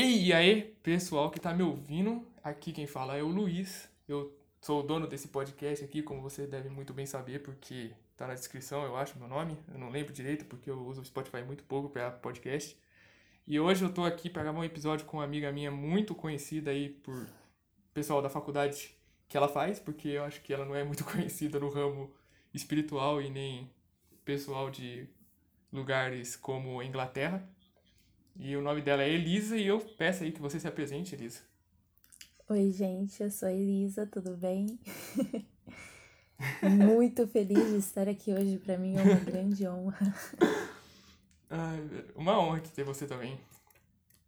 E aí, pessoal que tá me ouvindo, aqui quem fala é o Luiz. Eu sou o dono desse podcast aqui, como você deve muito bem saber, porque tá na descrição, eu acho, meu nome. Eu não lembro direito, porque eu uso o Spotify muito pouco para podcast. E hoje eu tô aqui para gravar um episódio com uma amiga minha muito conhecida aí por pessoal da faculdade que ela faz, porque eu acho que ela não é muito conhecida no ramo espiritual e nem pessoal de lugares como Inglaterra. E o nome dela é Elisa e eu peço aí que você se apresente, Elisa. Oi, gente, eu sou a Elisa, tudo bem? Muito feliz de estar aqui hoje, para mim é uma grande honra. Ai, uma honra ter você também.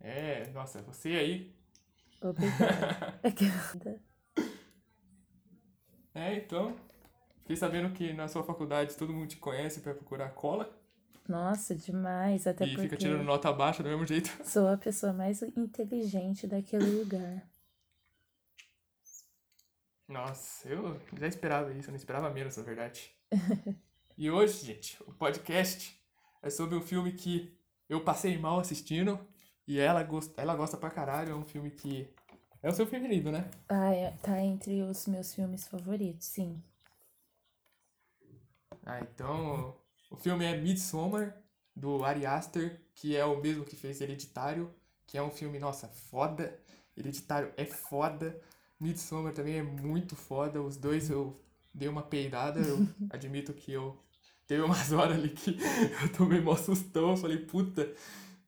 É, nossa, você aí. Obrigada. é, então, fiquei sabendo que na sua faculdade todo mundo te conhece para procurar cola. Nossa, demais, até e porque fica tirando nota baixa do mesmo jeito. sou a pessoa mais inteligente daquele lugar. Nossa, eu já esperava isso, eu não esperava menos, na verdade. e hoje, gente, o podcast é sobre um filme que eu passei mal assistindo e ela gosta, ela gosta pra caralho. É um filme que. É o seu preferido, né? Ah, é, tá entre os meus filmes favoritos, sim. Ah, então. O filme é Midsommar, do Ari Aster, que é o mesmo que fez Hereditário, que é um filme, nossa, foda. Hereditário é foda. Midsommar também é muito foda. Os dois eu dei uma peidada. Eu admito que eu. Teve umas horas ali que eu tomei mó sustão. Eu falei, puta,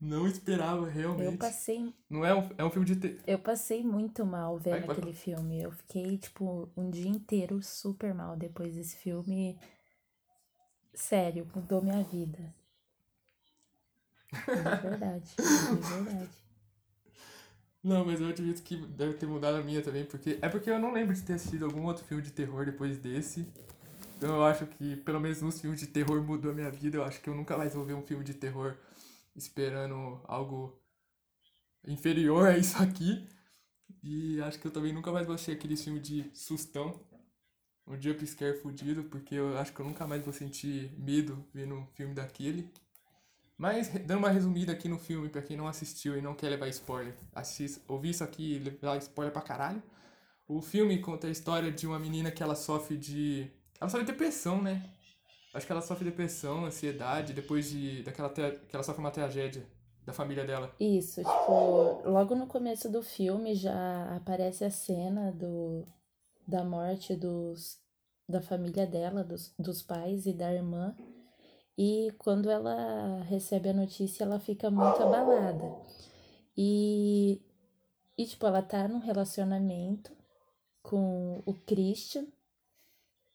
não esperava realmente. Eu passei. Não é um, é um filme de. Te... Eu passei muito mal vendo Ai, aquele filme. Eu fiquei, tipo, um dia inteiro super mal depois desse filme. Sério, mudou minha vida. De verdade, de verdade. Não, mas eu admito que deve ter mudado a minha também, porque. É porque eu não lembro de ter assistido algum outro filme de terror depois desse. Então eu acho que, pelo menos nos filmes de terror, mudou a minha vida. Eu acho que eu nunca mais vou ver um filme de terror esperando algo inferior a isso aqui. E acho que eu também nunca mais vou assistir aqueles filmes de sustão. Um jumpscare fudido, porque eu acho que eu nunca mais vou sentir medo vendo um filme daquele. Mas, dando uma resumida aqui no filme, pra quem não assistiu e não quer levar spoiler, assist, ouvir isso aqui e levar spoiler pra caralho. O filme conta a história de uma menina que ela sofre de. Ela sofre de depressão, né? Acho que ela sofre depressão, ansiedade, depois de. daquela tra- que ela sofre uma tragédia da família dela. Isso, tipo, logo no começo do filme já aparece a cena do, da morte dos, da família dela, dos, dos pais e da irmã. E quando ela recebe a notícia, ela fica muito abalada. E, e tipo, ela tá num relacionamento com o Christian.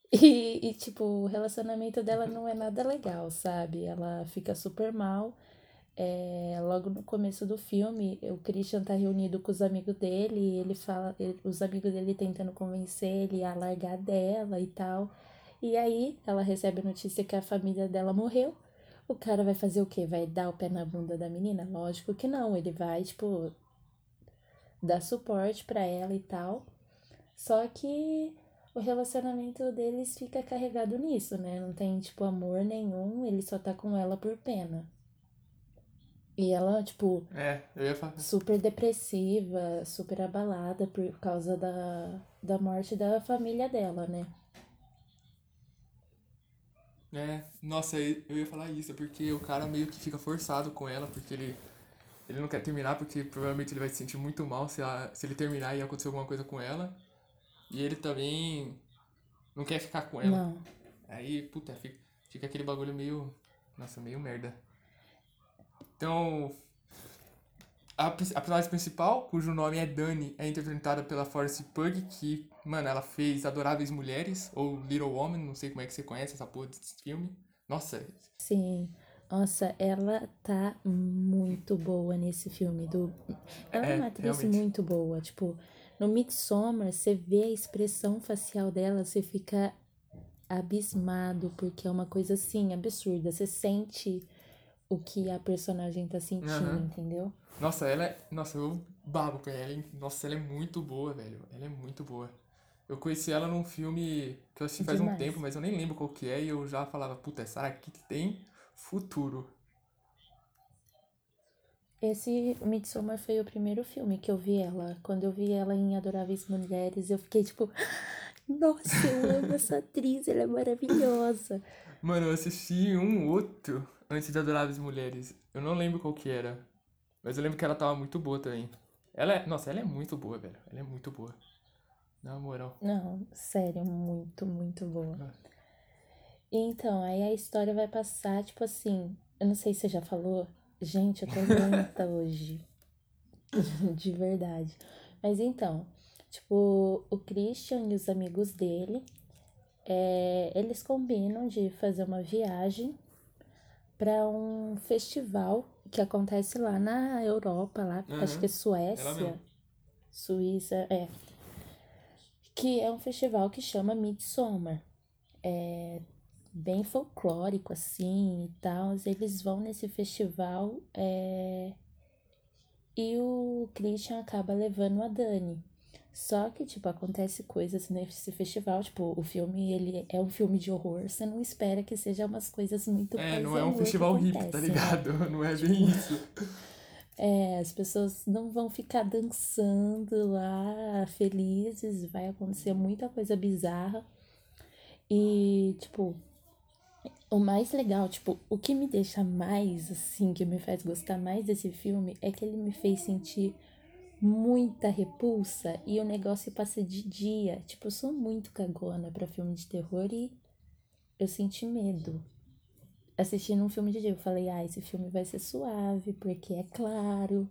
E, e, tipo, o relacionamento dela não é nada legal, sabe? Ela fica super mal. É, logo no começo do filme, o Christian tá reunido com os amigos dele e ele fala, ele- os amigos dele tentando convencer ele a largar dela e tal. E aí ela recebe a notícia que a família dela morreu. O cara vai fazer o quê? Vai dar o pé na bunda da menina? Lógico que não, ele vai, tipo, dar suporte pra ela e tal. Só que o relacionamento deles fica carregado nisso, né? Não tem, tipo, amor nenhum, ele só tá com ela por pena. E ela, tipo, É, eu ia falar. super depressiva, super abalada por causa da, da morte da família dela, né? É, nossa, eu eu ia falar isso, porque o cara meio que fica forçado com ela, porque ele, ele não quer terminar, porque provavelmente ele vai se sentir muito mal se, ela, se ele terminar e acontecer alguma coisa com ela. E ele também não quer ficar com ela. Não. Aí, puta, fica, fica aquele bagulho meio. Nossa, meio merda. Então. A, a personagem principal, cujo nome é Dani, é interpretada pela Forrest Pug, que, mano, ela fez Adoráveis Mulheres, ou Little Woman, não sei como é que você conhece essa porra desse filme. Nossa, Sim. Nossa, ela tá muito boa nesse filme. Do... Ela é, É, uma atriz realmente. muito boa. Tipo, no Midsommar, você vê a expressão facial dela, você fica abismado, porque é uma coisa assim, absurda. Você sente o que a personagem tá sentindo, Aham. entendeu? Nossa, ela é. Nossa, eu babo com ela? Nossa, ela é muito boa, velho. Ela é muito boa. Eu conheci ela num filme que eu assisti faz um Demais. tempo, mas eu nem lembro qual que é, e eu já falava, puta, essa aqui tem futuro. Esse Midsommar foi o primeiro filme que eu vi ela. Quando eu vi ela em Adoráveis Mulheres, eu fiquei tipo, nossa, eu amo essa atriz, ela é maravilhosa. Mano, eu assisti um outro antes de Adoráveis Mulheres. Eu não lembro qual que era. Mas eu lembro que ela tava muito boa também. Ela é. Nossa, ela é muito boa, velho. Ela é muito boa. Na moral. Não, sério, muito, muito boa. Então, aí a história vai passar, tipo assim, eu não sei se você já falou. Gente, eu tô lenta hoje. De verdade. Mas então, tipo, o Christian e os amigos dele, é, eles combinam de fazer uma viagem para um festival que acontece lá na Europa, lá, Uhum. acho que é Suécia. Suíça, é. Que é um festival que chama Midsommar. É bem folclórico, assim, e tal. Eles vão nesse festival é, e o Christian acaba levando a Dani. Só que, tipo, acontece coisas nesse festival. Tipo, o filme, ele é um filme de horror. Você não espera que seja umas coisas muito É, não é um festival hippie, tá acontece, né? ligado? Não é bem isso. É, as pessoas não vão ficar dançando lá felizes, vai acontecer muita coisa bizarra. E, tipo, o mais legal, tipo, o que me deixa mais, assim, que me faz gostar mais desse filme é que ele me fez sentir muita repulsa e o negócio passa de dia. Tipo, eu sou muito cagona pra filme de terror e eu senti medo assistindo um filme de dia. Eu falei, ah, esse filme vai ser suave, porque é claro,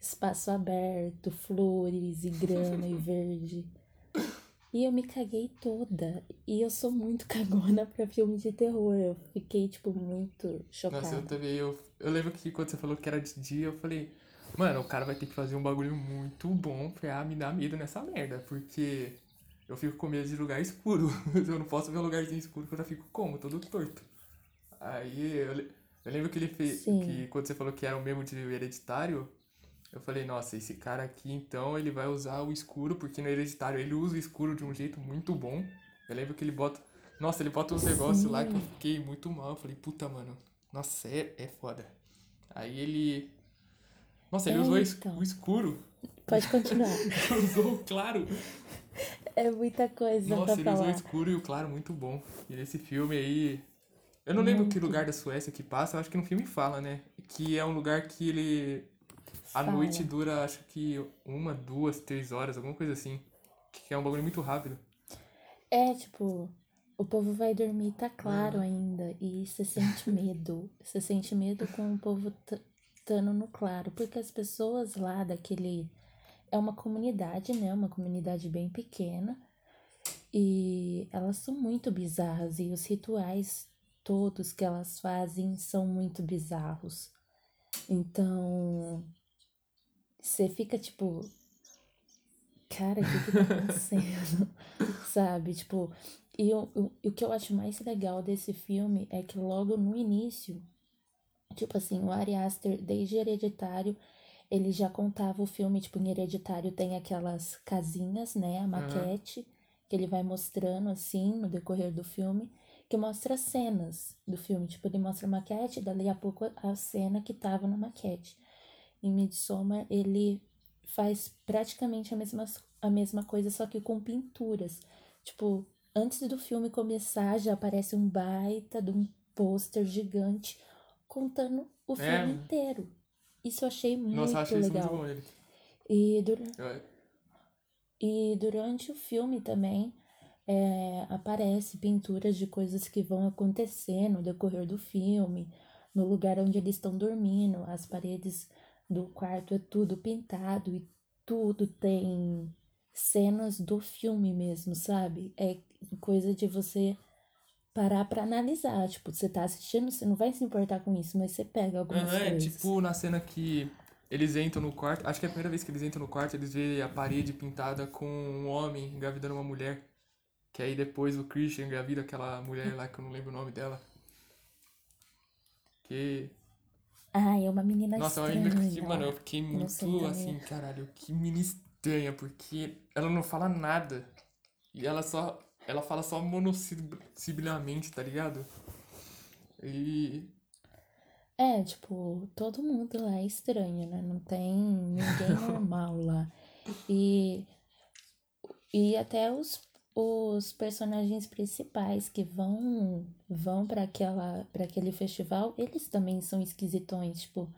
espaço aberto, flores e grama e verde. E eu me caguei toda. E eu sou muito cagona pra filme de terror. Eu fiquei, tipo, muito chocada. Nossa, eu também. Eu, eu lembro que quando você falou que era de dia, eu falei, mano, o cara vai ter que fazer um bagulho muito bom pra me dar medo nessa merda. Porque eu fico com medo de lugar escuro. Eu não posso ver um lugarzinho escuro que eu já fico como? Todo torto. Aí eu, eu lembro que ele fez. Sim. Que quando você falou que era o mesmo de hereditário, eu falei, nossa, esse cara aqui então ele vai usar o escuro, porque no hereditário ele usa o escuro de um jeito muito bom. Eu lembro que ele bota. Nossa, ele bota uns negócios lá que eu fiquei muito mal. Eu falei, puta, mano. Nossa, é, é foda. Aí ele. Nossa, ele É, usou então. o escuro. Pode continuar. usou o claro. É muita coisa Nossa, pra ele usou o escuro e o claro muito bom. E nesse filme aí. Eu não lembro que Muito. lugar da Suécia que passa, eu acho que no filme fala, né? Que é um lugar que ele. A Fala. noite dura, acho que uma, duas, três horas, alguma coisa assim. Que é um bagulho muito rápido. É, tipo, o povo vai dormir, tá claro ainda. E você sente medo. Você sente medo com o povo estando no claro. Porque as pessoas lá daquele. É uma comunidade, né? Uma comunidade bem pequena. E elas são muito bizarras. E os rituais todos que elas fazem são muito bizarros. Então. Você fica tipo. Cara, o que que tá acontecendo? Sabe? Tipo, e o, o, e o que eu acho mais legal desse filme é que logo no início, tipo assim, o Ari Aster, desde Hereditário, ele já contava o filme, tipo, em Hereditário tem aquelas casinhas, né, a maquete, que ele vai mostrando, assim, no decorrer do filme, que mostra cenas do filme. Tipo, ele mostra a maquete, dali a pouco a cena que tava na maquete. Em Midsommar, ele faz praticamente a mesma, a mesma coisa, só que com pinturas. Tipo, antes do filme começar, já aparece um baita de um pôster gigante contando o É. filme inteiro. Isso eu achei muito Nossa, achei isso muito legal. bom ele. E, dura- Eu- e durante o filme também é, aparece pinturas de coisas que vão acontecer no decorrer do filme, no lugar onde eles estão dormindo, as paredes do quarto é tudo pintado e tudo tem cenas do filme mesmo, sabe? É coisa de você parar pra analisar. Tipo, você tá assistindo, você não vai se importar com isso, mas você pega algumas é coisas. tipo na cena que eles entram no quarto. Acho que é a primeira vez que eles entram no quarto, eles veem a parede pintada com um homem engravidando uma mulher. Que aí depois o Christian engravida aquela mulher lá que eu não lembro o nome dela. Que. Ah, é uma menina Nossa, é uma estranha. menina que, mano, eu fiquei muito assim, caralho, que menina estranha, porque ela não fala nada. E ela só. Ela fala só monossibilamente, tá ligado? E. É, tipo, todo mundo lá é estranho, né? Não tem ninguém normal lá. E, e até os, os personagens principais que vão vão para aquela para aquele festival, eles também são esquisitões, tipo,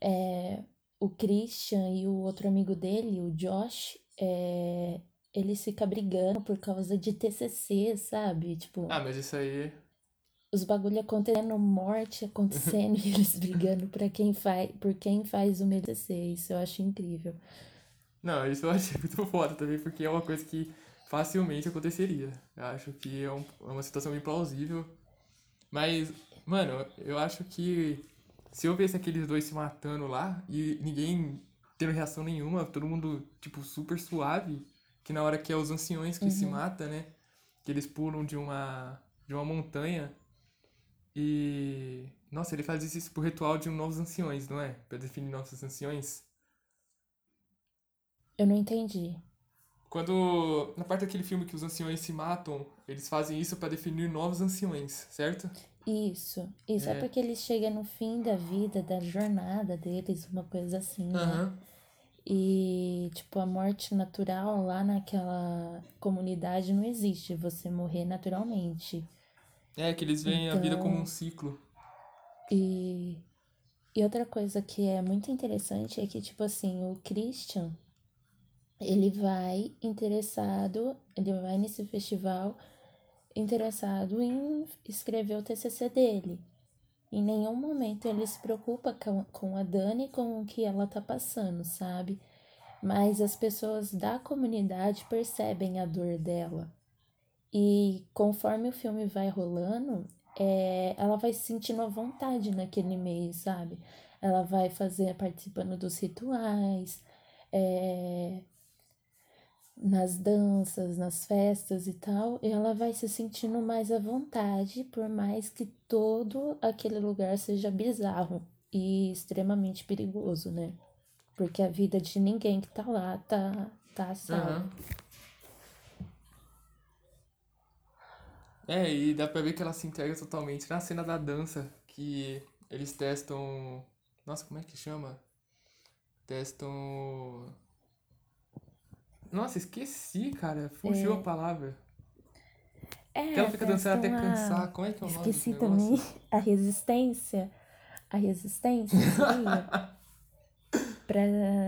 é, o Christian e o outro amigo dele, o Josh, é, eles ficam brigando por causa de TCC, sabe? Tipo, Ah, mas isso aí. os bagulho acontecendo, morte acontecendo e eles brigando pra quem faz, por quem faz o meu TCC. Isso eu acho incrível. Não, isso eu achei muito foda também, porque é uma coisa que facilmente aconteceria. Eu acho que é, um- é uma situação bem plausível. Mas, mano, eu acho que se eu visse aqueles dois se matando lá e ninguém tendo reação nenhuma, todo mundo, tipo, super suave, que na hora que é os anciões que se matam, né? Que eles pulam de uma, de uma montanha e. Nossa, ele faz isso pro ritual de um novos anciões, não é? Pra definir novos anciões. Eu não entendi. Quando. Na parte daquele filme que os anciões se matam, eles fazem isso pra definir novos anciões, certo? Isso, isso é, É. porque eles chegam no fim da vida, da jornada deles, uma coisa assim, né? E, tipo, a morte natural lá naquela comunidade não existe, você morrer naturalmente. É, que eles veem a vida como um Então- ciclo. E, e outra coisa que é muito interessante é que, tipo assim, o Christian, ele vai interessado, ele vai nesse festival interessado em escrever o TCC dele. Em nenhum momento ele se preocupa com, a Dani com o que ela tá passando, sabe? Mas as pessoas da comunidade percebem a dor dela. E conforme o filme vai rolando, é, ela vai se sentindo à vontade naquele meio, sabe? Ela vai fazer, participando dos rituais, é, nas danças, nas festas e tal, ela vai se sentindo mais à vontade, por mais que todo aquele lugar seja bizarro e extremamente perigoso, né? Porque a vida de ninguém que tá lá tá, tá a salvo. Aham. É, e dá pra ver que ela se entrega totalmente na cena da dança, que eles testam. Nossa, como é que chama? Testam. Nossa, esqueci, cara. Fugiu a papalavra. É, Que ela fica dançando até cansar. Como é que é o nome Esqueci também a resistência. A resistência pra.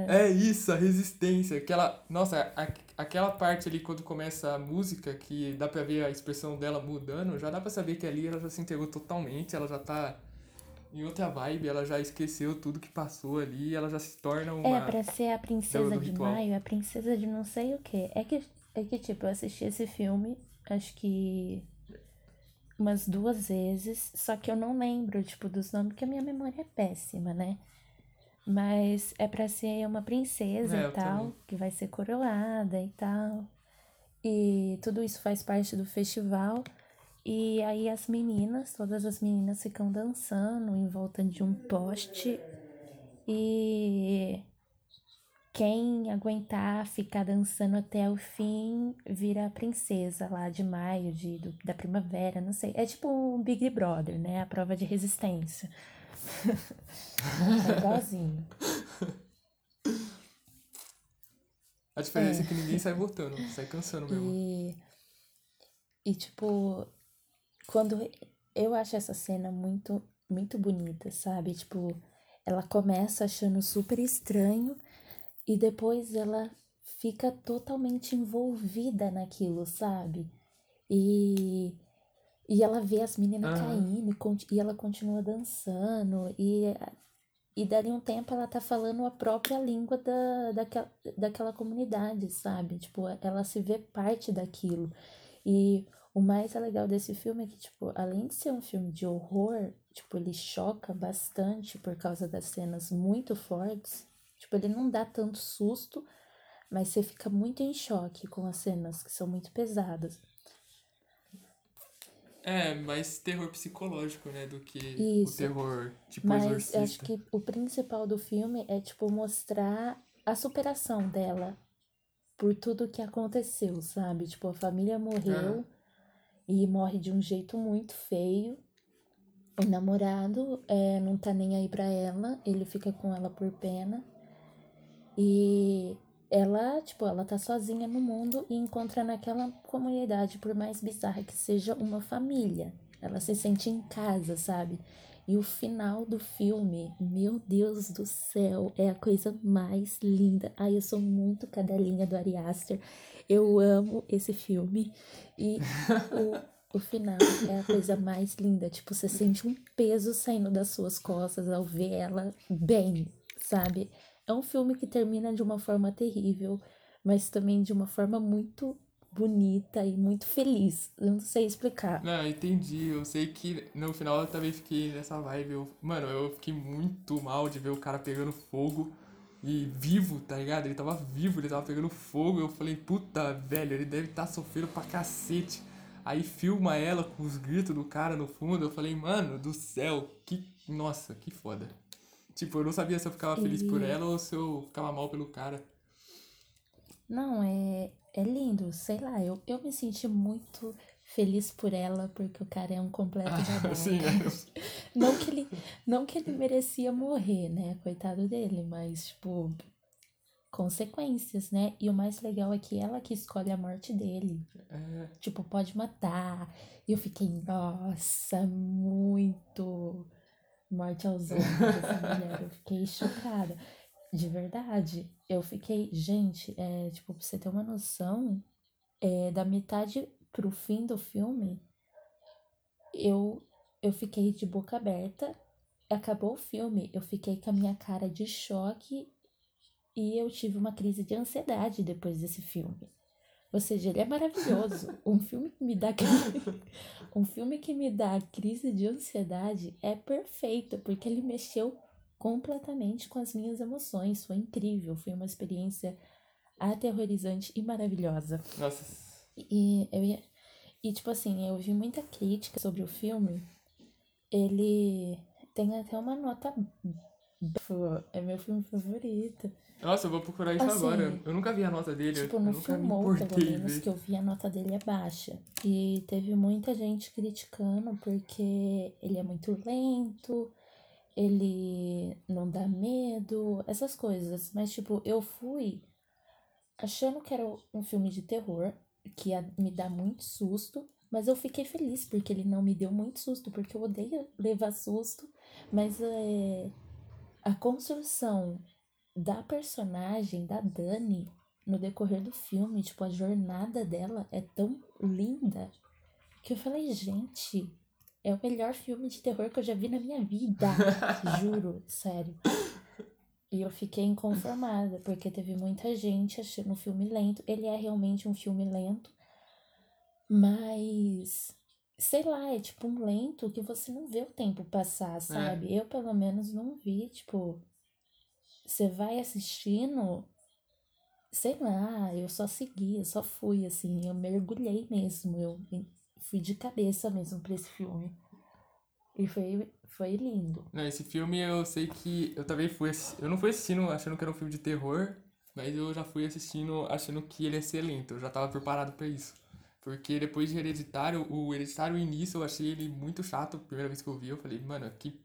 É isso, a resistência. Aquela, nossa, a- aquela parte ali quando começa a música, que dá pra ver a expressão dela mudando, já dá pra saber que ali ela já se entregou totalmente, ela já tá em outra vibe, ela já esqueceu tudo que passou ali, ela já se torna uma. É, pra ser a princesa de ritual. maio, a princesa de não sei o quê. É que, é que, tipo, eu assisti esse filme, acho que umas duas vezes, só que eu não lembro, tipo, dos nomes, porque a minha memória é péssima, né? Mas é pra ser uma princesa É, e tal, também. que vai ser coroada e tal. E tudo isso faz parte do festival. E aí as meninas, todas as meninas ficam dançando em volta de um poste. E quem aguentar ficar dançando até o fim vira a princesa lá de maio, de, do- da primavera, não sei. É tipo um Big Brother, né? A prova de resistência. é igualzinho. A diferença é. que ninguém sai votando, sai cansando mesmo. E, e tipo, quando eu acho essa cena muito, muito bonita, sabe? Tipo, ela começa achando super estranho e depois ela fica totalmente envolvida naquilo, sabe? E, e ela vê as meninas Aham. caindo e, e ela continua dançando e, e dali um tempo ela tá falando a própria língua da, daquela, daquela comunidade, sabe? Tipo, ela se vê parte daquilo. E o mais legal desse filme é que, tipo, além de ser um filme de horror, tipo, ele choca bastante por causa das cenas muito fortes. Tipo, ele não dá tanto susto, mas você fica muito em choque com as cenas que são muito pesadas. É, mais terror psicológico, né? Do que Isso. o terror tipo Mas exorcista. acho que o principal do filme é, tipo, mostrar a superação dela por tudo que aconteceu, sabe? Tipo, a família morreu Aham. E morre de um jeito muito feio. o namorado é, não tá nem aí pra ela, ele fica com ela por pena. E ela, tipo, ela tá sozinha no mundo e encontra naquela comunidade, por mais bizarra que seja, uma família. Ela se sente em casa, sabe? E o final do filme, meu Deus do céu, é a coisa mais linda. Ai, eu sou muito cadelinha do Ari Aster. Eu amo esse filme. E o, o final é a coisa mais linda. Tipo, você sente um peso saindo das suas costas ao ver ela bem, sabe? É um filme que termina de uma forma terrível, mas também de uma forma muito bonita e muito feliz. Eu não sei explicar. Não, entendi. Eu sei que no final eu também fiquei nessa vibe. Eu, mano, eu fiquei muito mal de ver o cara pegando fogo e vivo, tá ligado? Ele tava vivo, ele tava pegando fogo. Eu falei, puta, velho, ele deve estar tá sofrendo pra cacete. Aí filma ela com os gritos do cara no fundo. Eu falei, mano do céu, que. Nossa, que foda. Tipo, eu não sabia se eu ficava feliz e... por ela ou se eu ficava mal pelo cara. Não, é, é lindo, sei lá, eu, eu me senti muito feliz por ela, porque o cara é um completo ah, sim, é. não que ele Não que ele merecia morrer, né? Coitado dele, mas, tipo, consequências, né? E o mais legal é que ela que escolhe a morte dele. É. Tipo, pode matar. E eu fiquei, nossa, muito morte aos olhos dessa mulher. Eu fiquei chocada. De verdade. Eu fiquei, gente, é, tipo, pra você ter uma noção, é, da metade pro fim do filme, eu, eu fiquei de boca aberta. Acabou o filme, eu fiquei com a minha cara de choque e eu tive uma crise de ansiedade depois desse filme. Ou seja, ele é maravilhoso. Um filme que me dá um filme que me dá crise de ansiedade é perfeito, porque ele mexeu completamente com as minhas emoções. Foi incrível, foi uma experiência aterrorizante e maravilhosa. Nossa. E eu ia, e tipo assim, eu vi muita crítica sobre o filme. Ele tem até uma nota é meu filme favorito. Nossa, eu vou procurar isso assim, agora. Eu nunca vi a nota dele. Tipo, no filmou, pelo menos, que eu vi a nota dele é baixa. E teve muita gente criticando porque ele é muito lento, ele não dá medo, essas coisas. Mas, tipo, eu fui achando que era um filme de terror, que ia me dar muito susto, mas eu fiquei feliz porque ele não me deu muito susto, porque eu odeio levar susto, mas é, a construção da personagem, da Dani, no decorrer do filme, tipo, a jornada dela é tão linda que eu falei, gente, é o melhor filme de terror que eu já vi na minha vida. Juro, sério. E eu fiquei inconformada, porque teve muita gente achando o filme lento. Ele é realmente um filme lento, mas sei lá, é tipo um lento que você não vê o tempo passar, sabe? É. Eu, pelo menos, não vi, tipo. Você vai assistindo, sei lá, eu só segui, eu só fui, assim, eu mergulhei mesmo, eu fui de cabeça mesmo pra esse filme. E foi, foi lindo. Não, esse filme eu sei que eu também fui. Eu não fui assistindo achando que era um filme de terror, mas eu já fui assistindo achando que ele ia ser lento. Eu já tava preparado para isso. Porque depois de Hereditário, o Hereditário início eu achei ele muito chato. Primeira vez que eu vi, eu falei, mano, que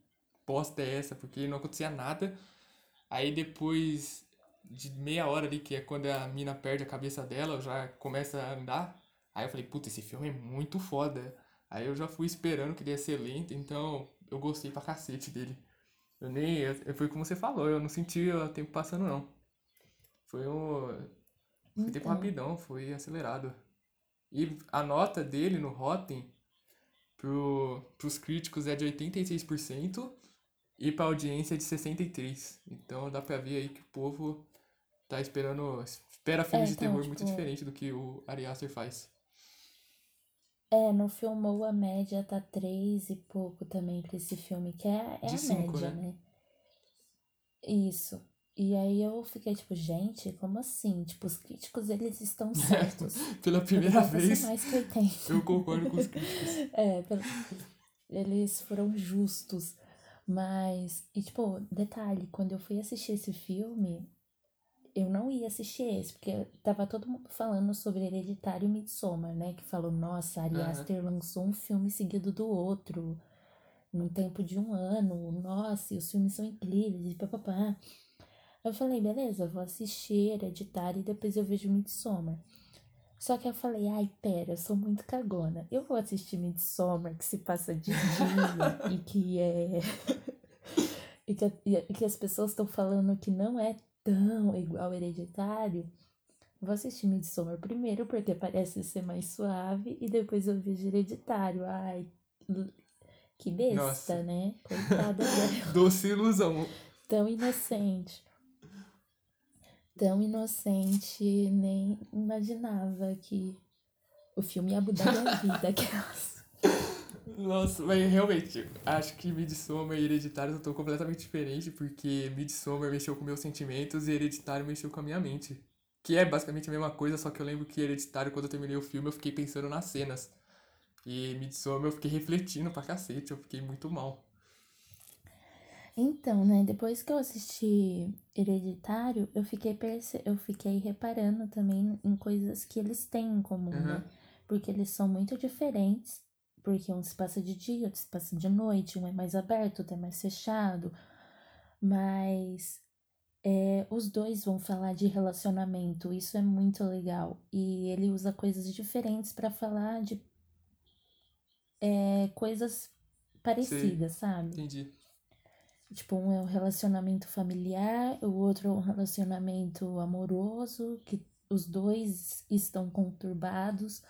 bosta é essa? Porque não acontecia nada. Aí depois de meia hora ali, que é quando a mina perde a cabeça dela, já começa a andar. Aí eu falei, puta, esse filme é muito foda. Aí eu já fui esperando que ele ia ser lento, então eu gostei pra cacete dele. Eu nem. Eu, foi como você falou, eu não senti o tempo passando, não. Foi um. Foi tempo então. rapidão, foi acelerado. E a nota dele no Rotten pro, pros críticos é de 86% e pra audiência é de 63%. Então dá pra ver aí que o povo tá esperando. Espera filmes é, então, de terror tipo... muito diferente do que o Ari Aster faz. É, no Filmou a média tá três e pouco também pra esse filme, que é, é a cinco, média, né? né? Isso. E aí eu fiquei tipo, gente, como assim? Tipo, os críticos, eles estão certos. Pela primeira vez, mais que 80. eu concordo com os críticos. é, pelo... eles foram justos. Mas, e tipo, detalhe, quando eu fui assistir esse filme, eu não ia assistir esse, porque tava todo mundo falando sobre Hereditário e Midsommar, né? Que falou, nossa, Ari Aster lançou um filme seguido do outro. num tempo de um ano, nossa, e os filmes são incríveis, e papapá. Eu falei, beleza, vou assistir Hereditário e depois eu vejo Midsommar. Só que eu falei, ai, pera, eu sou muito cagona. Eu vou assistir Midsommar, que se passa de dia e que é. e, que, e que as pessoas estão falando que não é tão igual Hereditário. Vou assistir Midsommar primeiro, porque parece ser mais suave, e depois eu vejo Hereditário. Ai, que besta, Nossa. né? Coitada dela. Doce ilusão. Tão inocente. Tão inocente, nem imaginava que o filme ia mudar minha vida. Aquelas. Nossa, mas realmente, acho que Midsommar e Hereditário estão completamente diferentes, porque Midsommar mexeu com meus sentimentos e Hereditário mexeu com a minha mente. Que é basicamente a mesma coisa, só que eu lembro que Hereditário, quando eu terminei o filme, eu fiquei pensando nas cenas. E Midsommar eu fiquei refletindo pra cacete, eu fiquei muito mal. Então, né, depois que eu assisti Hereditário, eu fiquei, perce... eu fiquei reparando também em coisas que eles têm em comum, uhum. né? Porque eles são muito diferentes, porque um se passa de dia, outro se passa de noite, um é mais aberto, outro é mais fechado. Mas é, os dois vão falar de relacionamento, isso é muito legal. E ele usa coisas diferentes para falar de é, coisas parecidas, Sim, sabe? Entendi. Tipo, um é um relacionamento familiar, o outro é um relacionamento amoroso, que os dois estão conturbados,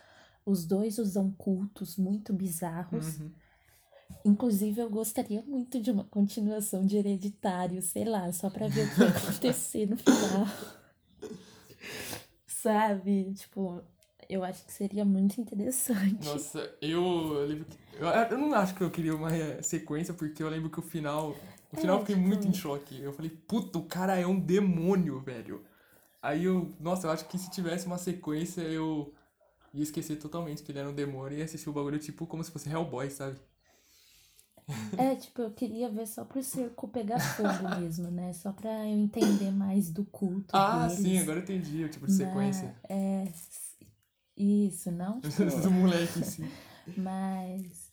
os dois usam cultos muito bizarros. Uhum. Inclusive, eu gostaria muito de uma continuação de Hereditário, sei lá, só pra ver o que vai acontecer no final. Sabe? Tipo, eu acho que seria muito interessante. Nossa, eu lembro que. Eu, eu não acho que eu queria uma sequência, porque eu lembro que o final. Final é, eu fiquei tipo... muito em choque. Eu falei, puta, o cara é um demônio, velho. Aí eu. Nossa, eu acho que se tivesse uma sequência, eu ia esquecer totalmente que ele era um demônio e assistir o bagulho, tipo, como se fosse Hellboy, sabe? É, tipo, eu queria ver só pro circo pegar fogo mesmo, né? Só pra eu entender mais do culto. Ah, deles. sim, agora eu entendi o tipo de sequência. É. Isso, não? Tipo... do moleque, sim. Mas.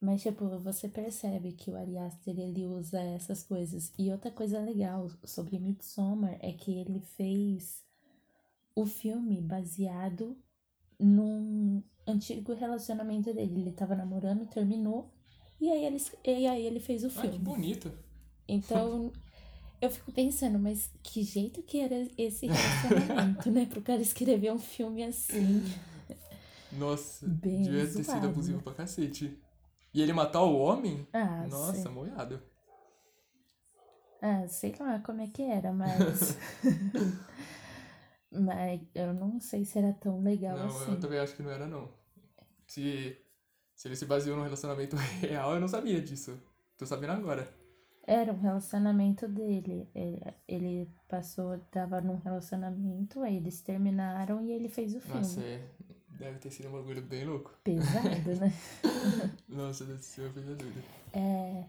Mas, tipo, você percebe que o Ari Aster, ele usa essas coisas. E outra coisa legal sobre Midsommar é que ele fez o filme baseado num antigo relacionamento dele. Ele tava namorando, terminou, e aí ele, e aí ele fez o filme. Ah, que bonito. Então, eu fico pensando, mas que jeito que era esse relacionamento, né? Pro cara escrever um filme assim. Nossa, Bem devia ter sido abusivo pra cacete. E ele matar o homem? Ah, Nossa, sei. moiado. Ah, sei lá como é que era, mas. mas eu não sei se era tão legal não, assim. Eu também acho que não era, não. Se se ele se baseou num relacionamento real, eu não sabia disso. Tô sabendo agora. Era um relacionamento dele. Ele, ele passou, tava num relacionamento, aí eles terminaram e ele fez o filme. Nossa, é. Deve ter sido um bagulho bem louco. Pesado, né? Nossa, deve ser uma coisa doida. É.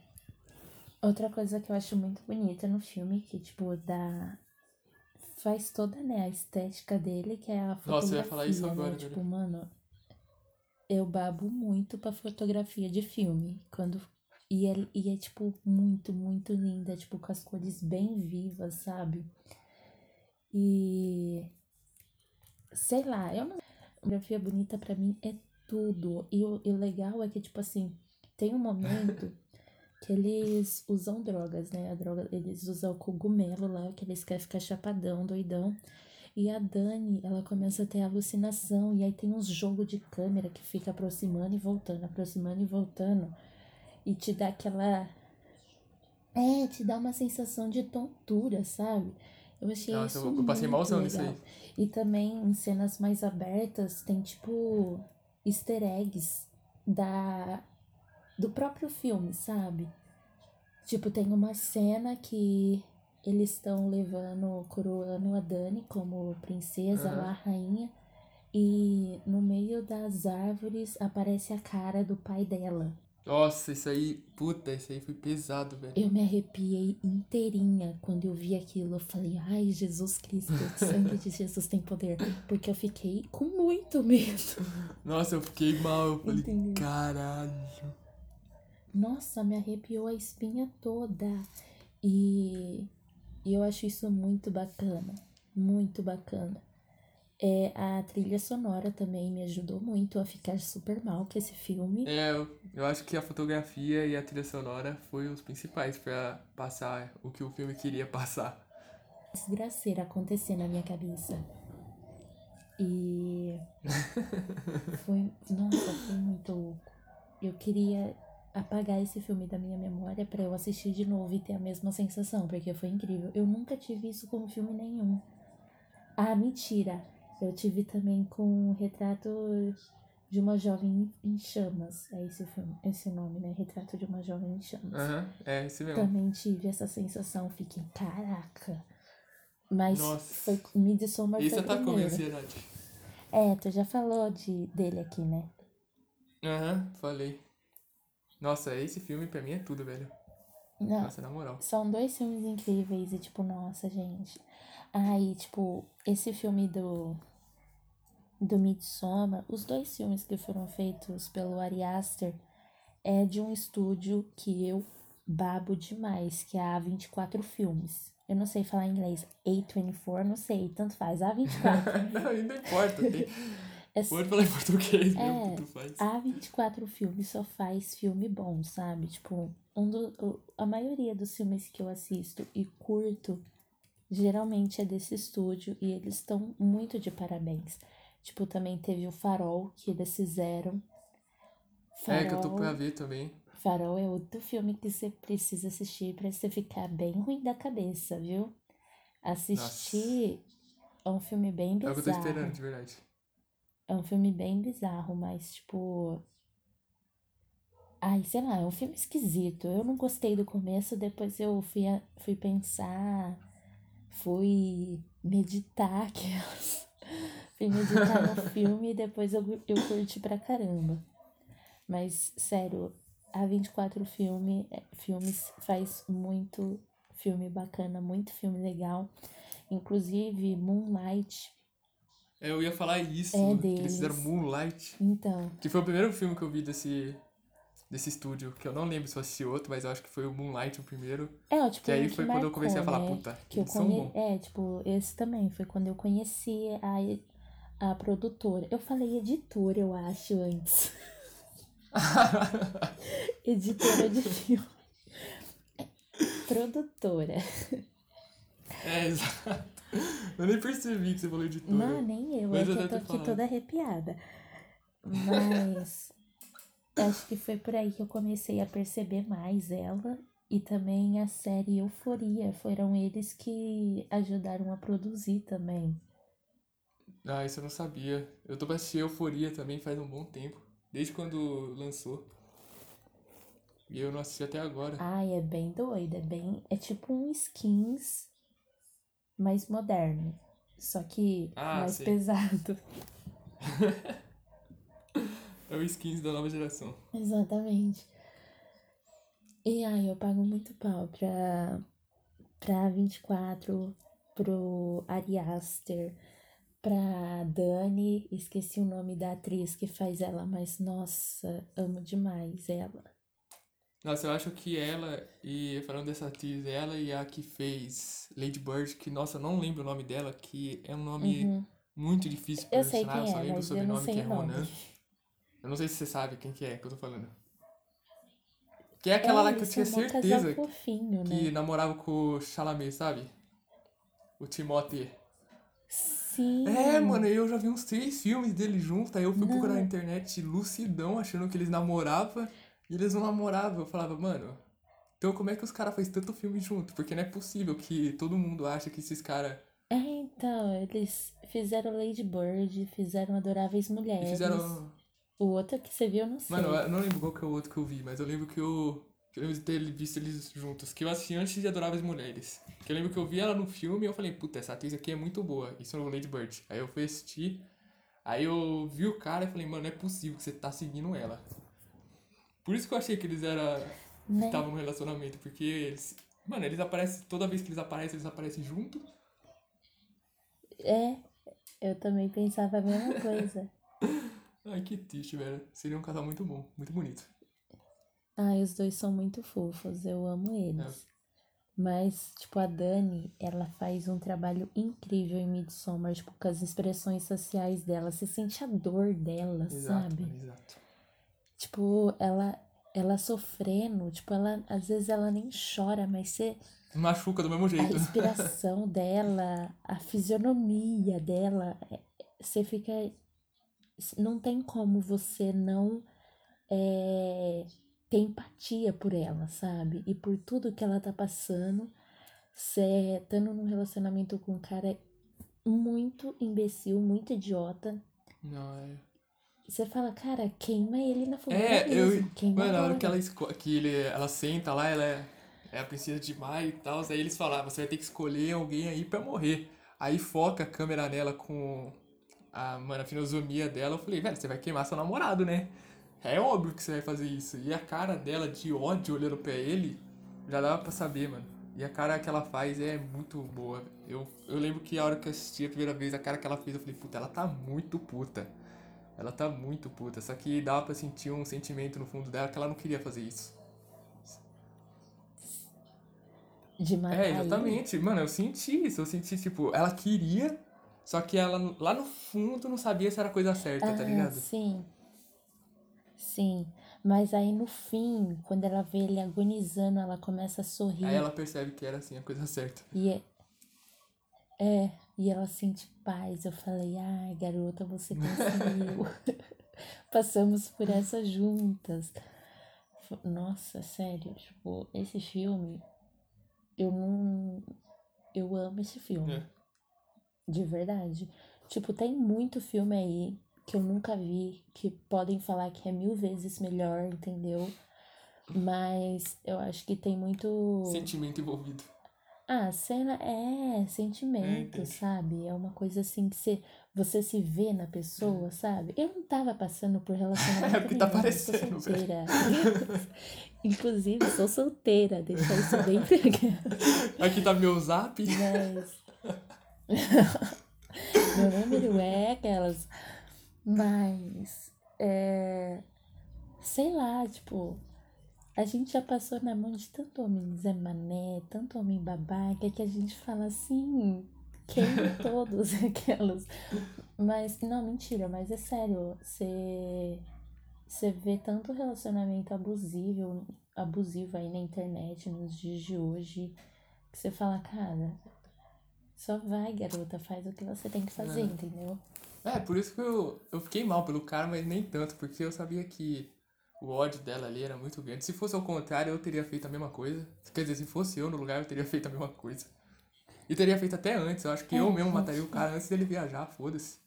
Outra coisa que eu acho muito bonita no filme, que, tipo, dá. Faz toda, né, a estética dele, que é a fotografia. Nossa, eu ia falar isso agora, né? Tipo, mano, eu babo muito pra fotografia de filme. Quando. E é, e é, tipo, muito, muito linda, tipo, com as cores bem vivas, sabe? E. Sei lá, eu não. Fotografia bonita para mim é tudo. E o, e o legal é que, tipo assim, tem um momento que eles usam drogas, né? A droga, eles usam o cogumelo lá, que eles querem ficar chapadão, doidão. E a Dani, ela começa a ter alucinação. E aí tem uns jogos de câmera que fica aproximando e voltando, aproximando e voltando. E te dá aquela. É, te dá uma sensação de tontura, sabe? Eu achei Nossa, isso eu, eu passei malzão nisso aí. E também em cenas mais abertas tem tipo easter eggs da do próprio filme, sabe? Tipo, tem uma cena que eles estão levando, coroando a Dani como princesa, uhum. lá, rainha. E no meio das árvores aparece a cara do pai dela. Nossa, isso aí, puta, isso aí foi pesado, velho. Eu me arrepiei inteirinha quando eu vi aquilo. Eu falei, ai, Jesus Cristo, o sangue de Jesus tem poder. Porque eu fiquei com muito medo. Nossa, eu fiquei mal. Eu falei, Entendeu? caralho. Nossa, me arrepiou a espinha toda. E, e eu acho isso muito bacana. Muito bacana. É, a trilha sonora também me ajudou muito a ficar super mal com esse filme. É, eu, eu acho que a fotografia e a trilha sonora foi os principais pra passar o que o filme queria passar. Desgraceira acontecer na minha cabeça. E foi, nossa, foi muito louco. Eu queria apagar esse filme da minha memória pra eu assistir de novo e ter a mesma sensação, porque foi incrível. Eu nunca tive isso com filme nenhum. Ah, mentira. Eu tive também com o retrato de uma jovem em chamas. É esse o filme, esse nome, né? Retrato de uma jovem em chamas. Aham, é esse mesmo. Também tive essa sensação, fiquei, caraca. Mas Nossa. foi Midsommar Esse foi minha primeiro. ansiedade. É, tu já falou de, dele aqui, né? Aham, falei. Nossa, esse filme pra mim é tudo, velho. Não, Nossa, na moral. são dois filmes incríveis e, tipo, nossa, gente. Aí, tipo, esse filme do, do Midsommar, os dois filmes que foram feitos pelo Ari Aster é de um estúdio que eu babo demais, que é a A24 Filmes. Eu não sei falar inglês. A24, não sei, tanto faz. A24. não, ainda importa. Tem... É, Pode falar em português É, mesmo, tu faz. a 24 Filmes só faz filme bom, sabe? Tipo, um do, a maioria dos filmes que eu assisto e curto geralmente é desse estúdio e eles estão muito de parabéns. Tipo, também teve o Farol que eles fizeram. É, que eu tô pra ver também. Farol é outro filme que você precisa assistir pra você ficar bem ruim da cabeça, viu? Assistir é um filme bem É o que eu tô bizarro. esperando, de verdade. É um filme bem bizarro, mas tipo. Ai, sei lá, é um filme esquisito. Eu não gostei do começo, depois eu fui, fui pensar, fui meditar aquelas. Fui meditar no filme e depois eu, eu curti pra caramba. Mas, sério, a 24 filme, é, filmes faz muito filme bacana, muito filme legal. Inclusive, Moonlight. É, eu ia falar isso, É que eles deles. fizeram Moonlight. Então, Que foi o primeiro filme que eu vi desse, desse estúdio, que eu não lembro se eu assisti outro, mas eu acho que foi o Moonlight o primeiro. É, tipo, Que aí um foi quando eu comecei a marcou, falar, né? puta, que eu eles são bons. É, tipo, esse também foi quando eu conheci a, a produtora. Eu falei editora, eu acho, antes. Editora de filme. Produtora. é, exato. Eu nem percebi que você falou editora. Não, nem eu, Mas é eu eu tô aqui falado. toda arrepiada. Mas acho que foi por aí que eu comecei a perceber mais ela. E também a série Euforia. Foram eles que ajudaram a produzir também. Ah, isso eu não sabia. Eu tô assistir Euforia também faz um bom tempo. Desde quando lançou. E eu não assisti até agora. Ai, é bem doido, é bem. É tipo um skins mais moderno. Só que Ah, mais sei. pesado. É o skins da nova geração. Exatamente. E ai, eu pago muito pau pra, pra 24, pro Ari Aster, pra Dani, esqueci o nome da atriz que faz ela, mas nossa, amo demais ela. Nossa, eu acho que ela, e falando dessa atriz, ela e a que fez Lady Bird, que nossa, eu não lembro o nome dela, que é um nome Uhum. muito difícil de Eu sei pronunciar, eu quem só é, lembro o eu não sobrenome que é. Ronan. Eu não sei se você sabe quem que é que eu tô falando. Que é aquela lá que eu tinha mó certeza fofinho, que né? namorava com o Chalamet, sabe? O Timothée. Sim. É, mano, eu já vi uns três filmes deles juntos, aí eu fui procurar na Não. internet lucidão, achando que eles namoravam, e eles não namoravam. Eu falava, mano, então como é que os caras fazem tanto filme junto? Porque não é possível que todo mundo acha que esses caras É, então, eles fizeram Lady Bird, fizeram Adoráveis Mulheres. fizeram. O outro que você viu, eu não sei. Mano, eu não lembro qual que é o outro que eu vi, mas eu lembro que eu. que eu lembro de ter visto eles juntos, que eu assisti antes de Adoráveis Mulheres. Que eu lembro que eu vi ela no filme e eu falei, puta, essa atriz aqui é muito boa. Isso é o Lady Bird. Aí eu fui assistir, aí eu vi o cara e falei, mano, não é possível que você tá seguindo ela. Por isso que eu achei que eles eram. Né? estavam no relacionamento, porque eles. Mano, eles aparecem. Toda vez que eles aparecem, eles aparecem junto. É, eu também pensava a mesma coisa. Ai, que triste, velho. Seria um casal muito bom, muito bonito. Ai, os dois são muito fofos, eu amo eles. Mas, tipo, a Dani, ela faz um trabalho incrível em Midsommar, tipo, com as expressões sociais dela. Você sente a dor dela, Exato, sabe? exato. Tipo, ela, ela sofrendo, tipo, ela, às vezes ela nem chora, mas você, Machuca do mesmo a jeito. respiração dela, a fisionomia dela, é- você fica. Não tem como você não é, ter empatia por ela, sabe? E por tudo que ela tá passando, você estando num relacionamento com um cara muito imbecil, muito idiota. Não, é. Você fala, cara, queima ele na fogueira É, mesmo. eu. Queima Mano, na hora agora. que ela, que ele... ela senta lá, ela é... é a princesa de maio e tal. Aí eles falavam, você vai ter que escolher alguém aí pra morrer. Aí foca a câmera nela com a, mano, a fisionomia dela. Eu falei, velho, você vai queimar seu namorado, né? É óbvio que você vai fazer isso. E a cara dela de ódio olhando pra ele, já dava pra saber, mano. E a cara que ela faz é muito boa. Eu, eu lembro que a hora que eu assisti a primeira vez, a cara que ela fez, eu falei, puta, ela tá muito puta. Ela tá muito puta. Só que dava pra sentir um sentimento no fundo dela que ela não queria fazer isso. De matar É, ele. exatamente. Mano, eu senti isso. Eu senti, tipo, ela queria, só que ela lá no fundo não sabia se era a coisa certa, tá Ah, ligado? sim. Sim. Mas aí no fim, quando ela vê ele agonizando, ela começa a sorrir. Aí ela percebe que era assim a coisa certa. E é, é, e ela sente paz. Eu falei, ai, garota, você conseguiu. Passamos por essa juntas. Nossa, sério, tipo, esse filme, eu não. Eu amo esse filme. É. De verdade. Tipo, tem muito filme aí que eu nunca vi, que podem falar que é mil vezes melhor, entendeu? Mas eu acho que tem muito. Sentimento envolvido. Ah, cena é sentimento, entendi. sabe? É uma coisa assim que você, você se vê na pessoa, sabe? Eu não tava passando por relacionamento É tá nenhum, eu sou parecendo, solteira. Inclusive, sou solteira, deixar isso bem pegado. Aqui tá meu zap. Mas. Meu número é aquelas. Mas. É. Sei lá, tipo. A gente já passou na mão de tanto homem Zé Mané, tanto homem babaca, que a gente fala assim. Queime todos aquelas. Mas, não, mentira, mas é sério. Você. Você vê tanto relacionamento abusivo, abusivo aí na internet nos dias de hoje, que você fala, cara, só vai, garota, faz o que você tem que fazer, É. entendeu? É, por isso que eu, eu fiquei mal pelo cara, mas nem tanto, porque eu sabia que o ódio dela ali era muito grande. Se fosse ao contrário, eu teria feito a mesma coisa. Quer dizer, se fosse eu no lugar, eu teria feito a mesma coisa. E teria feito até antes. Eu acho que É, eu mesmo mataria o cara antes dele viajar, foda-se.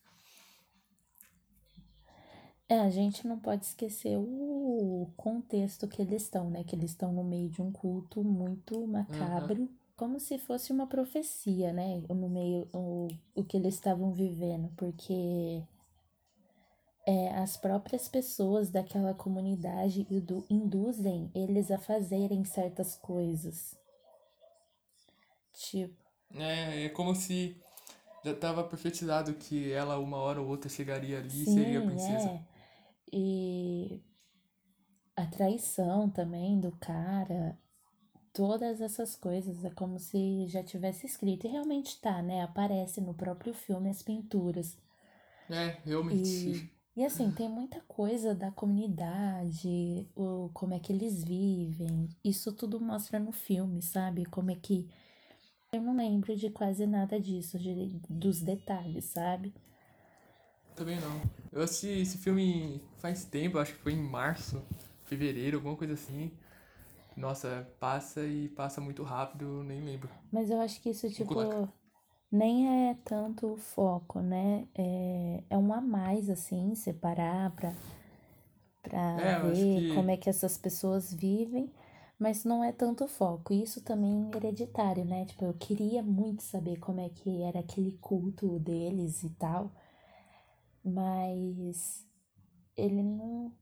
É, a gente não pode esquecer o contexto que eles estão, né? Que eles estão no meio de um culto muito macabro, como se fosse uma profecia, né? No meio, o, o que eles estavam vivendo, porque é, as próprias pessoas daquela comunidade indu- induzem eles a fazerem certas coisas. Tipo, É, é como se já tava profetizado que ela uma hora ou outra chegaria ali e Sim, seria a princesa. é. E a traição também do cara, todas essas coisas, é como se já tivesse escrito. E realmente tá, né? Aparece no próprio filme as pinturas. É, realmente. E, e assim, tem muita coisa da comunidade, o, como é que eles vivem. Isso tudo mostra no filme, sabe? Como é que. Eu não lembro de quase nada disso, de- dos detalhes, sabe? Também não. Eu assisti esse filme faz tempo, acho que foi em março, fevereiro, alguma coisa assim. Nossa, passa e passa muito rápido, nem lembro. Mas eu acho que isso, tipo. Nem é tanto o foco, né? É, é um a mais, assim, separar pra, pra É, ver que- como é que essas pessoas vivem, mas não é tanto o foco. Isso também é hereditário, né? Tipo, eu queria muito saber como é que era aquele culto deles e tal, mas ele não,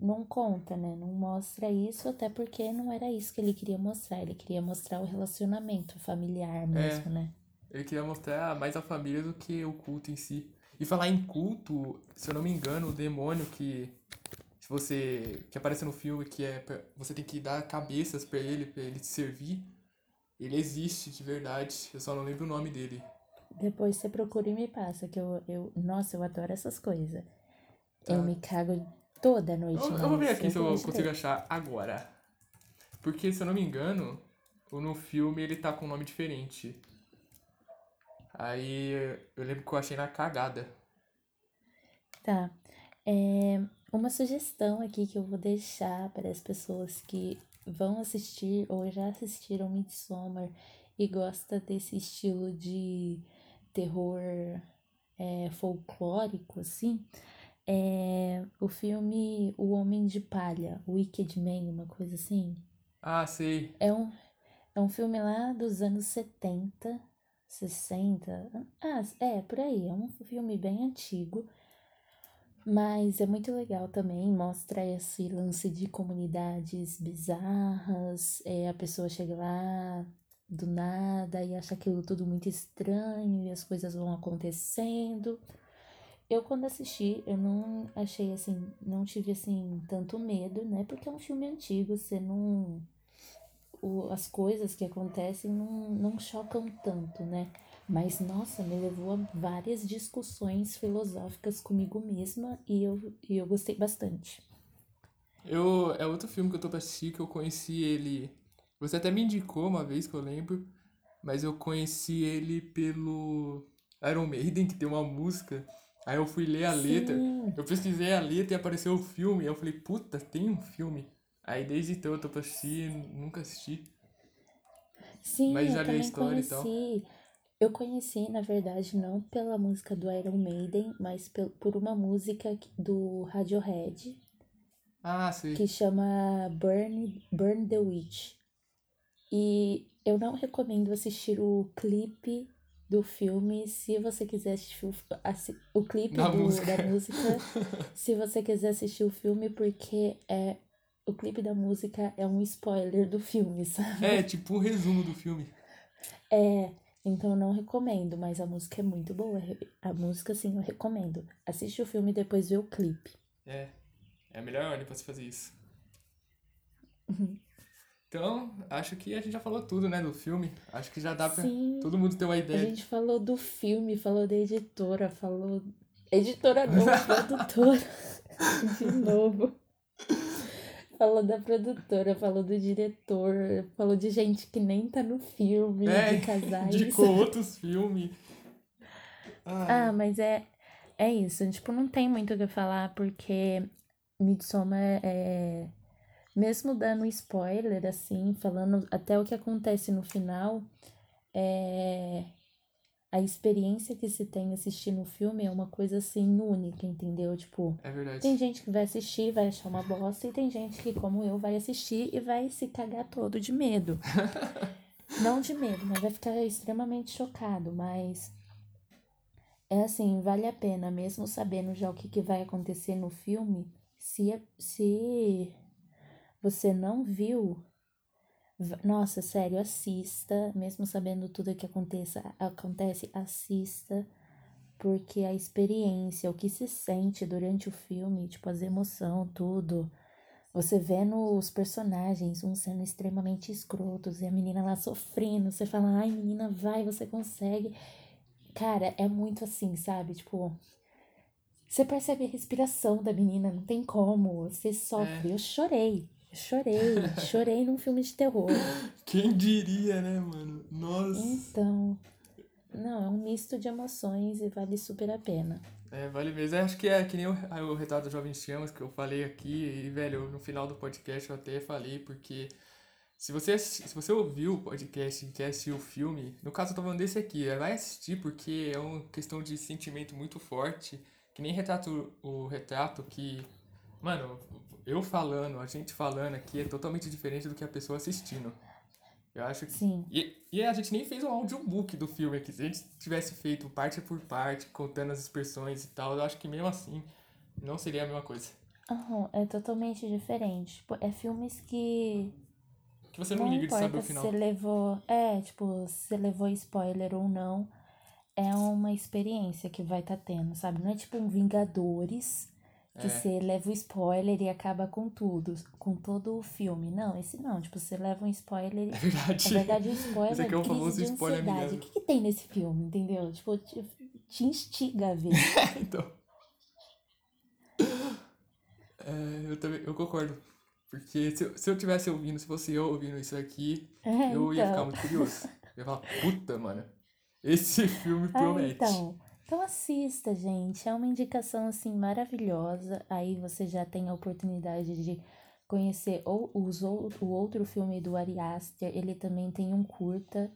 não conta, né? Não mostra isso, até porque não era isso que ele queria mostrar. Ele queria mostrar o relacionamento familiar mesmo, né? Ele queria mostrar mais a família do que o culto em si. E falar em culto, se eu não me engano, o demônio que se você. que aparece no filme, que é. você tem que dar cabeças pra ele, pra ele te servir. Ele existe de verdade. Eu só não lembro o nome dele. Depois você procura e me passa, que eu, eu nossa, eu adoro essas coisas. Tá. Eu me cago toda noite. Eu, eu vou ver aqui se eu consigo ver. achar agora. Porque, se eu não me engano, no filme ele tá com um nome diferente. Aí eu lembro que eu achei na cagada. Tá. É, uma sugestão aqui que eu vou deixar para as pessoas que vão assistir ou já assistiram Midsommar e gosta desse estilo de terror é, folclórico, assim, é o filme O Homem de Palha, Wicked Man, uma coisa assim. Ah, sei. É um, é um filme lá dos anos 70, 60. Ah, é, por aí. É um filme bem antigo. Mas é muito legal também. Mostra esse lance de comunidades bizarras. É, a pessoa chega lá do nada e acha aquilo tudo muito estranho e as coisas vão acontecendo. Eu, quando assisti, eu não achei assim, não tive assim tanto medo, né? Porque é um filme antigo, você não. O, as coisas que acontecem não, não chocam tanto, né? Mas, nossa, me levou a várias discussões filosóficas comigo mesma e eu, e eu gostei bastante. Eu, é outro filme que eu tô pra assistir que eu conheci ele. Você até me indicou uma vez que eu lembro, mas eu conheci ele pelo Iron Maiden, que tem uma música. Aí eu fui ler a letra. Sim. Eu pesquisei a letra e apareceu o filme. Aí eu falei, puta, tem um filme. Aí desde então eu tô pra assistir, nunca assisti. Sim, Mas eu já li a história e tal. conheci. Eu conheci, na verdade, não pela música do Iron Maiden, mas por uma música do Radiohead, Ah, sei. que chama Burn, Burn the Witch. E eu não recomendo assistir o clipe do filme se você quiser assistir o, o clipe Da do- música. da música. se você quiser assistir o filme, porque é o clipe da música é um spoiler do filme, sabe? É, tipo um resumo do filme. É, então eu não recomendo, mas a música é muito boa. A música, sim, eu recomendo. Assiste o filme e depois vê o clipe. É. É a melhor ordem pra se fazer isso. Uhum. Então, acho que a gente já falou tudo, né, do filme. Acho que já dá pra Sim. todo mundo ter uma A ideia. gente falou do filme, falou da editora, falou. Editora não, produtora. De novo. Falou da produtora, falou do diretor, falou de gente que nem tá no filme, É, de casais. indicou outros filmes. Ah, mas é, é isso. Tipo, não tem muito o que falar, porque Midsommar é. Mesmo dando spoiler, assim, falando até o que acontece no final, é. A experiência que se tem assistindo o filme é uma coisa assim única, entendeu? Tipo, É verdade. tem gente que vai assistir e vai achar uma bosta, e tem gente que, como eu, vai assistir e vai se cagar todo de medo. Não de medo, mas vai ficar extremamente chocado, mas é assim, vale a pena, mesmo sabendo já o que, que vai acontecer no filme, se, se você não viu, nossa, sério, assista, mesmo sabendo tudo que aconteça, acontece, assista, porque a experiência, o que se sente durante o filme, tipo, as emoções, tudo. Você vendo os personagens, uns sendo extremamente escrotos e a menina lá sofrendo, você fala, ai menina, vai, você consegue. Cara, é muito assim, sabe? Tipo, você percebe a respiração da menina, não tem como, você sofre. Eu chorei, chorei, chorei num filme de terror. Quem diria, né, mano? Nossa. Então, não, é um misto de emoções e vale super a pena. É, vale mesmo. Eu acho que é que nem o, o retrato do Jovem Chamas que eu falei aqui. E, velho, no final do podcast eu até falei, porque se você, se você ouviu o podcast e quer assistir o filme, no caso eu tô falando desse aqui, é, vai assistir porque é uma questão de sentimento muito forte. Que nem retrato, o retrato que. Mano, eu falando, a gente falando aqui é totalmente diferente do que a pessoa assistindo. Eu acho que. Sim. E, e a gente nem fez um audiobook do filme aqui. Se a gente tivesse feito parte por parte, contando as expressões e tal, eu acho que mesmo assim não seria a mesma coisa. Aham, é totalmente diferente. Tipo, é filmes que Que você não, não liga de saber o se final. você levou. É, tipo, se você levou spoiler ou não, é uma experiência que vai estar tendo, sabe? Não é tipo um Vingadores que É. você leva o spoiler e acaba com tudo, com todo o filme. Não, esse não. Tipo, você leva um spoiler. É verdade. Na verdade, o spoiler Esse aqui é crise famoso spoiler ansiedade. amigável. O que, que tem nesse filme, entendeu? Tipo, te, te instiga a ver. então. É, eu também, eu concordo. Porque se, eu- se eu tivesse ouvindo, se fosse eu ouvindo isso aqui, É, eu ia ficar então. muito curioso. Eu ia falar, puta, mano. Esse filme Ah, promete. então. Então assista, gente. É uma indicação assim maravilhosa. Aí você já tem a oportunidade de conhecer ou os, o outro filme do Ari Aster. Ele também tem um curta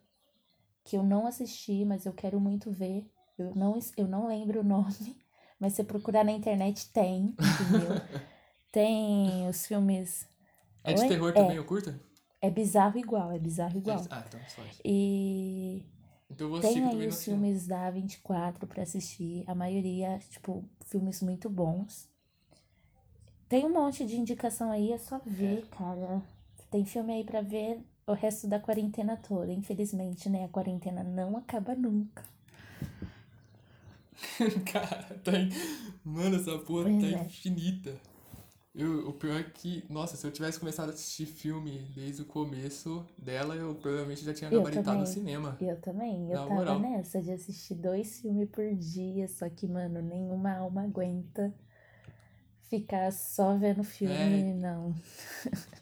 que eu não assisti, mas eu quero muito ver. Eu não, eu não lembro o nome, mas se procurar na internet tem, tem os filmes. É de Oi? terror É. também, eu curto? É bizarro igual, é bizarro igual. Ah, então só isso. E Então assistir Tem aí os filmes da 24 pra assistir. A maioria, tipo, filmes muito bons. Tem um monte de indicação aí, é só ver, cara. Tem filme aí pra ver o resto da quarentena toda. Infelizmente, né? A quarentena não acaba nunca. Cara, tá. Mano, essa porra Pois tá é. infinita. Eu, o pior é que, nossa, se eu tivesse começado a assistir filme desde o começo dela, eu provavelmente já tinha gabaritado no cinema. Eu também. Eu Na tava moral. nessa de assistir dois filmes por dia. Só que, mano, nenhuma alma aguenta ficar só vendo filme. É. Não.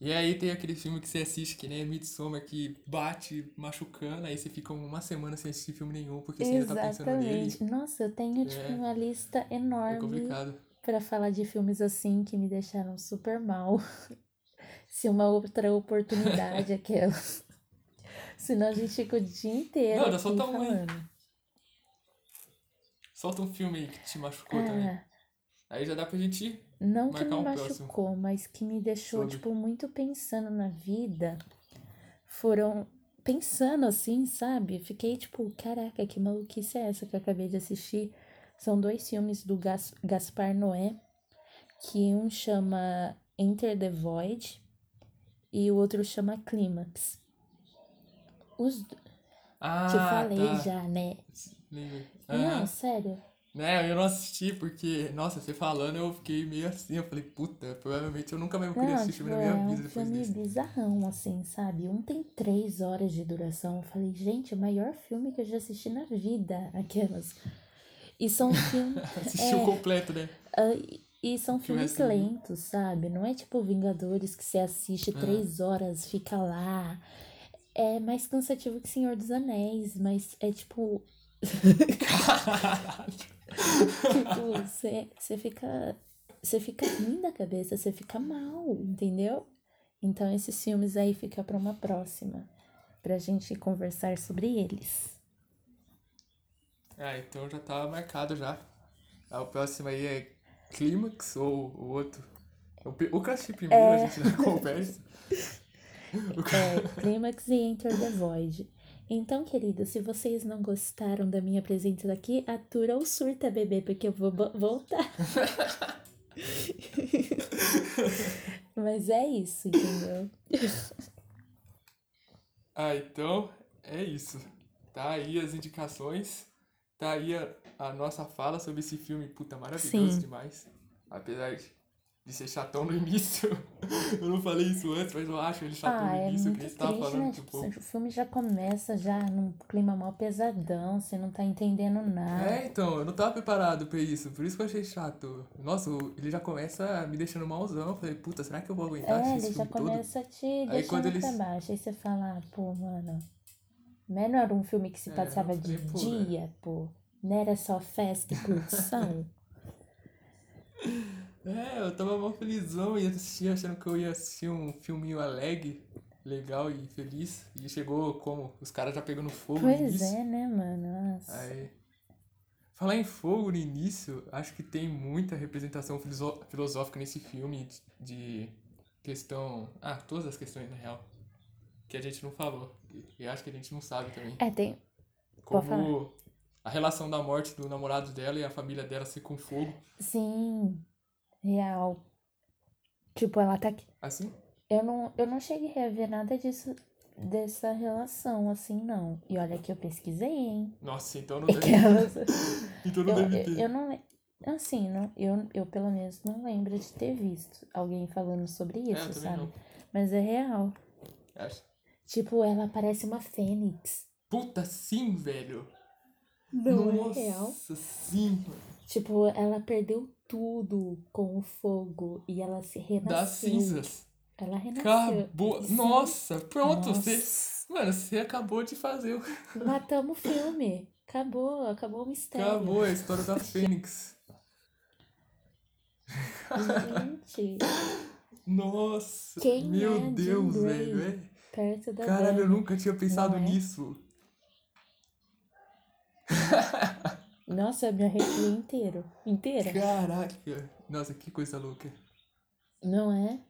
E aí tem aquele filme que você assiste, que nem Midsommar, que bate machucando, aí você fica uma semana sem assistir filme nenhum, porque você ainda tá pensando nele. Exatamente. Nossa, eu tenho, tipo, É. uma lista É enorme complicado. Pra falar de filmes assim que me deixaram super mal. Se uma outra oportunidade, aquela. Senão a gente fica o dia inteiro Não, aqui só tá um falando. Solta um filme aí que te machucou também. Ah, Aí já dá pra gente. não que me um próximo. machucou, mas que me deixou, Sobre. tipo, muito pensando na vida. Foram pensando assim, sabe? Fiquei tipo, caraca, que maluquice é essa que eu acabei de assistir? São dois filmes do Gas Gaspar Noé, que um chama Enter the Void e o outro chama Clímax. Os Ah, te falei tá. já, né? Lembro. Não, sério. Né, eu não assisti porque, nossa, você falando, eu fiquei meio assim. Eu falei, puta, provavelmente eu nunca mais vou querer Não, assistir tipo, filme na é minha um vida depois filme desse. bizarrão, assim, sabe? Um tem três horas de duração. Eu falei, gente, o maior filme que eu já assisti na vida, aquelas. E são filmes. Assistiu é, completo, né? ah, e- são Que filmes lentos, sabe? Não é tipo Vingadores que você assiste É. três horas, fica lá. É mais cansativo que Senhor dos Anéis, mas é tipo. Tipo, você você fica. Você fica ruim da cabeça, você fica mal, entendeu? Então esses filmes aí fica pra uma próxima. Pra gente conversar sobre eles. Ah, então já tá marcado já. Ah, o próximo aí é Clímax ou o outro? O, pri- o eu assisti primeiro, É. a gente já conversa. O É, Clímax e Enter the Void. Então, querido, se vocês não gostaram da minha presença aqui, atura ou surta, bebê, porque eu vou voltar. Mas é isso, entendeu? Ah, então é isso. Tá aí as indicações. Tá aí a, a nossa fala sobre esse filme, puta, maravilhoso Sim. demais. Apesar de, de ser chatão no início. eu não falei isso antes, mas eu acho ele chatão Ah, no é início, muito que tava triste, falando, né? tipo. O filme já começa já num clima mal pesadão, você não tá entendendo nada. É, então, eu não tava preparado pra isso, por isso que eu achei chato. Nossa, ele já começa me deixando malzão. Eu falei, puta, será que eu vou aguentar É, assistir ele já filme todo? começa te Aí deixando quando eles- pra baixo. Aí você fala, ah, pô, mano. Mas não era um filme que se É, passava eu de pô, dia, pô. Não era só festa e curtição. É, eu tava mal felizão e assisti achando que eu ia assistir um filminho alegre, legal e feliz. E chegou como? Os caras já pegando fogo no pois início. é, né, mano? Nossa. Aí. Falar em fogo no início, acho que tem muita representação filosófica nesse filme de, de questão. Ah, todas as questões na real. Que a gente não falou. E, acho que a gente não sabe também. É, tem. Como a relação da morte do namorado dela e a família dela ser com fogo. Sim, real. Tipo, ela tá aqui. Assim? Eu não, eu não cheguei a ver nada disso, dessa relação, assim, não. E olha que eu pesquisei, hein? Nossa, então não É deve, elas. então não Eu, deve eu, ter. eu não. le- Assim, não, eu, eu pelo menos não lembro de ter visto alguém falando sobre É, eu isso, também sabe? não. Mas é real. Acho. Tipo, ela parece uma fênix. Puta, sim, velho. Não Nossa, é real. sim. Tipo, ela perdeu tudo com o fogo e ela se renasceu. Das cinzas. Ela renasceu. Acabou. Sim. Nossa, pronto. Nossa. Você, mano, você acabou de fazer. o- Matamos o filme. Acabou, acabou o mistério. Acabou a história da Fênix. Gente, Nossa. Quem meu é Deus, velho. Perto da Caralho, eu Dani. nunca tinha pensado é? nisso. Nossa, eu me arrepiei inteiro. Inteira. Caraca. Nossa, que coisa louca. Não é?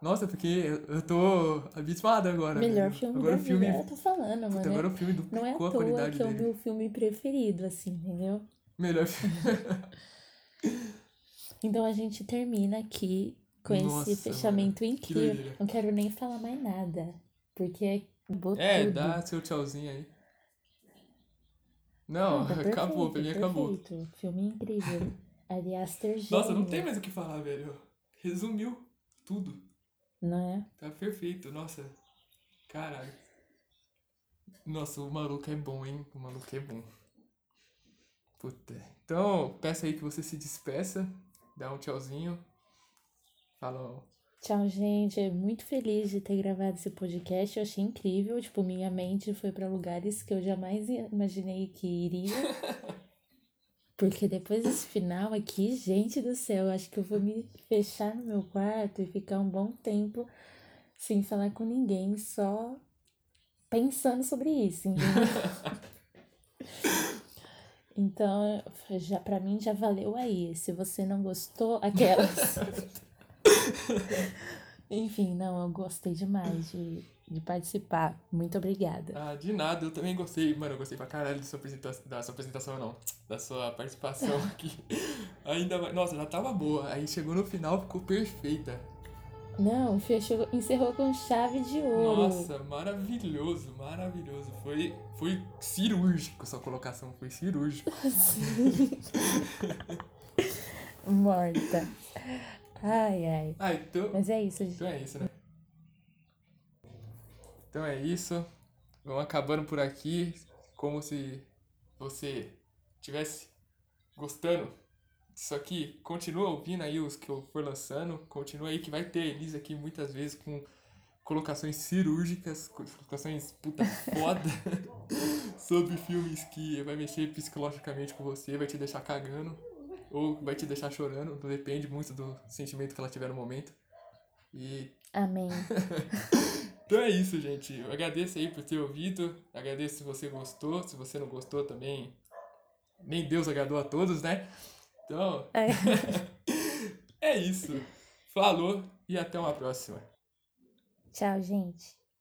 Nossa, porque eu eu tô abismado agora. Melhor filme agora da filme. vida. Eu tô falando, Puta, mano. agora o filme duplicou Não é à a toa que é o meu filme preferido, assim, entendeu? Melhor filme. Então a gente termina aqui com Nossa, esse fechamento que incrível. doideira. Não quero nem falar mais nada. Porque acabou É, tudo. dá seu tchauzinho aí. Não, Não, tá acabou, pra mim perfeito, acabou. perfeito. Filme incrível. Aliás, ter Nossa, não tem mais o que falar, velho. Resumiu tudo. Não é? Tá perfeito, nossa. Caralho. Nossa, o maluco é bom, hein? O maluco é bom. Puta. Então, peço aí que você se despeça. Dá um tchauzinho. Fala. Tchau, gente. É muito feliz de ter gravado esse podcast. Eu achei incrível. Tipo, minha mente foi pra lugares que eu jamais imaginei que iria. Porque depois desse final aqui, gente do céu, acho que eu vou me fechar no meu quarto e ficar um bom tempo sem falar com ninguém, só pensando sobre isso? Então, já para mim já valeu aí. Se você não gostou, aquelas. Enfim, não, eu gostei demais de, de participar. Muito obrigada. Ah, de nada, eu também gostei. Mano, eu gostei pra caralho da sua apresentação. Da sua apresentação, não. Da sua participação aqui. Ainda mais. Nossa, já tava boa. Aí chegou no final, ficou perfeita. Não, fechou, encerrou com chave de ouro. Nossa, maravilhoso, maravilhoso. Foi, foi cirúrgico sua colocação, foi cirúrgico. Morta. Ai, ai. Ah, então. Mas é isso, gente. Então é isso, né? Então é isso. Vamos acabando por aqui. Como se você tivesse gostando disso aqui. Continua ouvindo aí os que eu for lançando. Continua aí que vai ter Elisa aqui muitas vezes com colocações cirúrgicas, colocações puta foda sobre filmes que vai mexer psicologicamente com você, vai te deixar cagando ou vai te deixar chorando, depende muito do sentimento que ela tiver no momento. E Amém. então é isso, gente. Eu agradeço aí por ter ouvido. Agradeço se você gostou. Se você não gostou também. Nem Deus agradou a todos, né? Então, É. é isso. Falou e até uma próxima. Tchau, gente.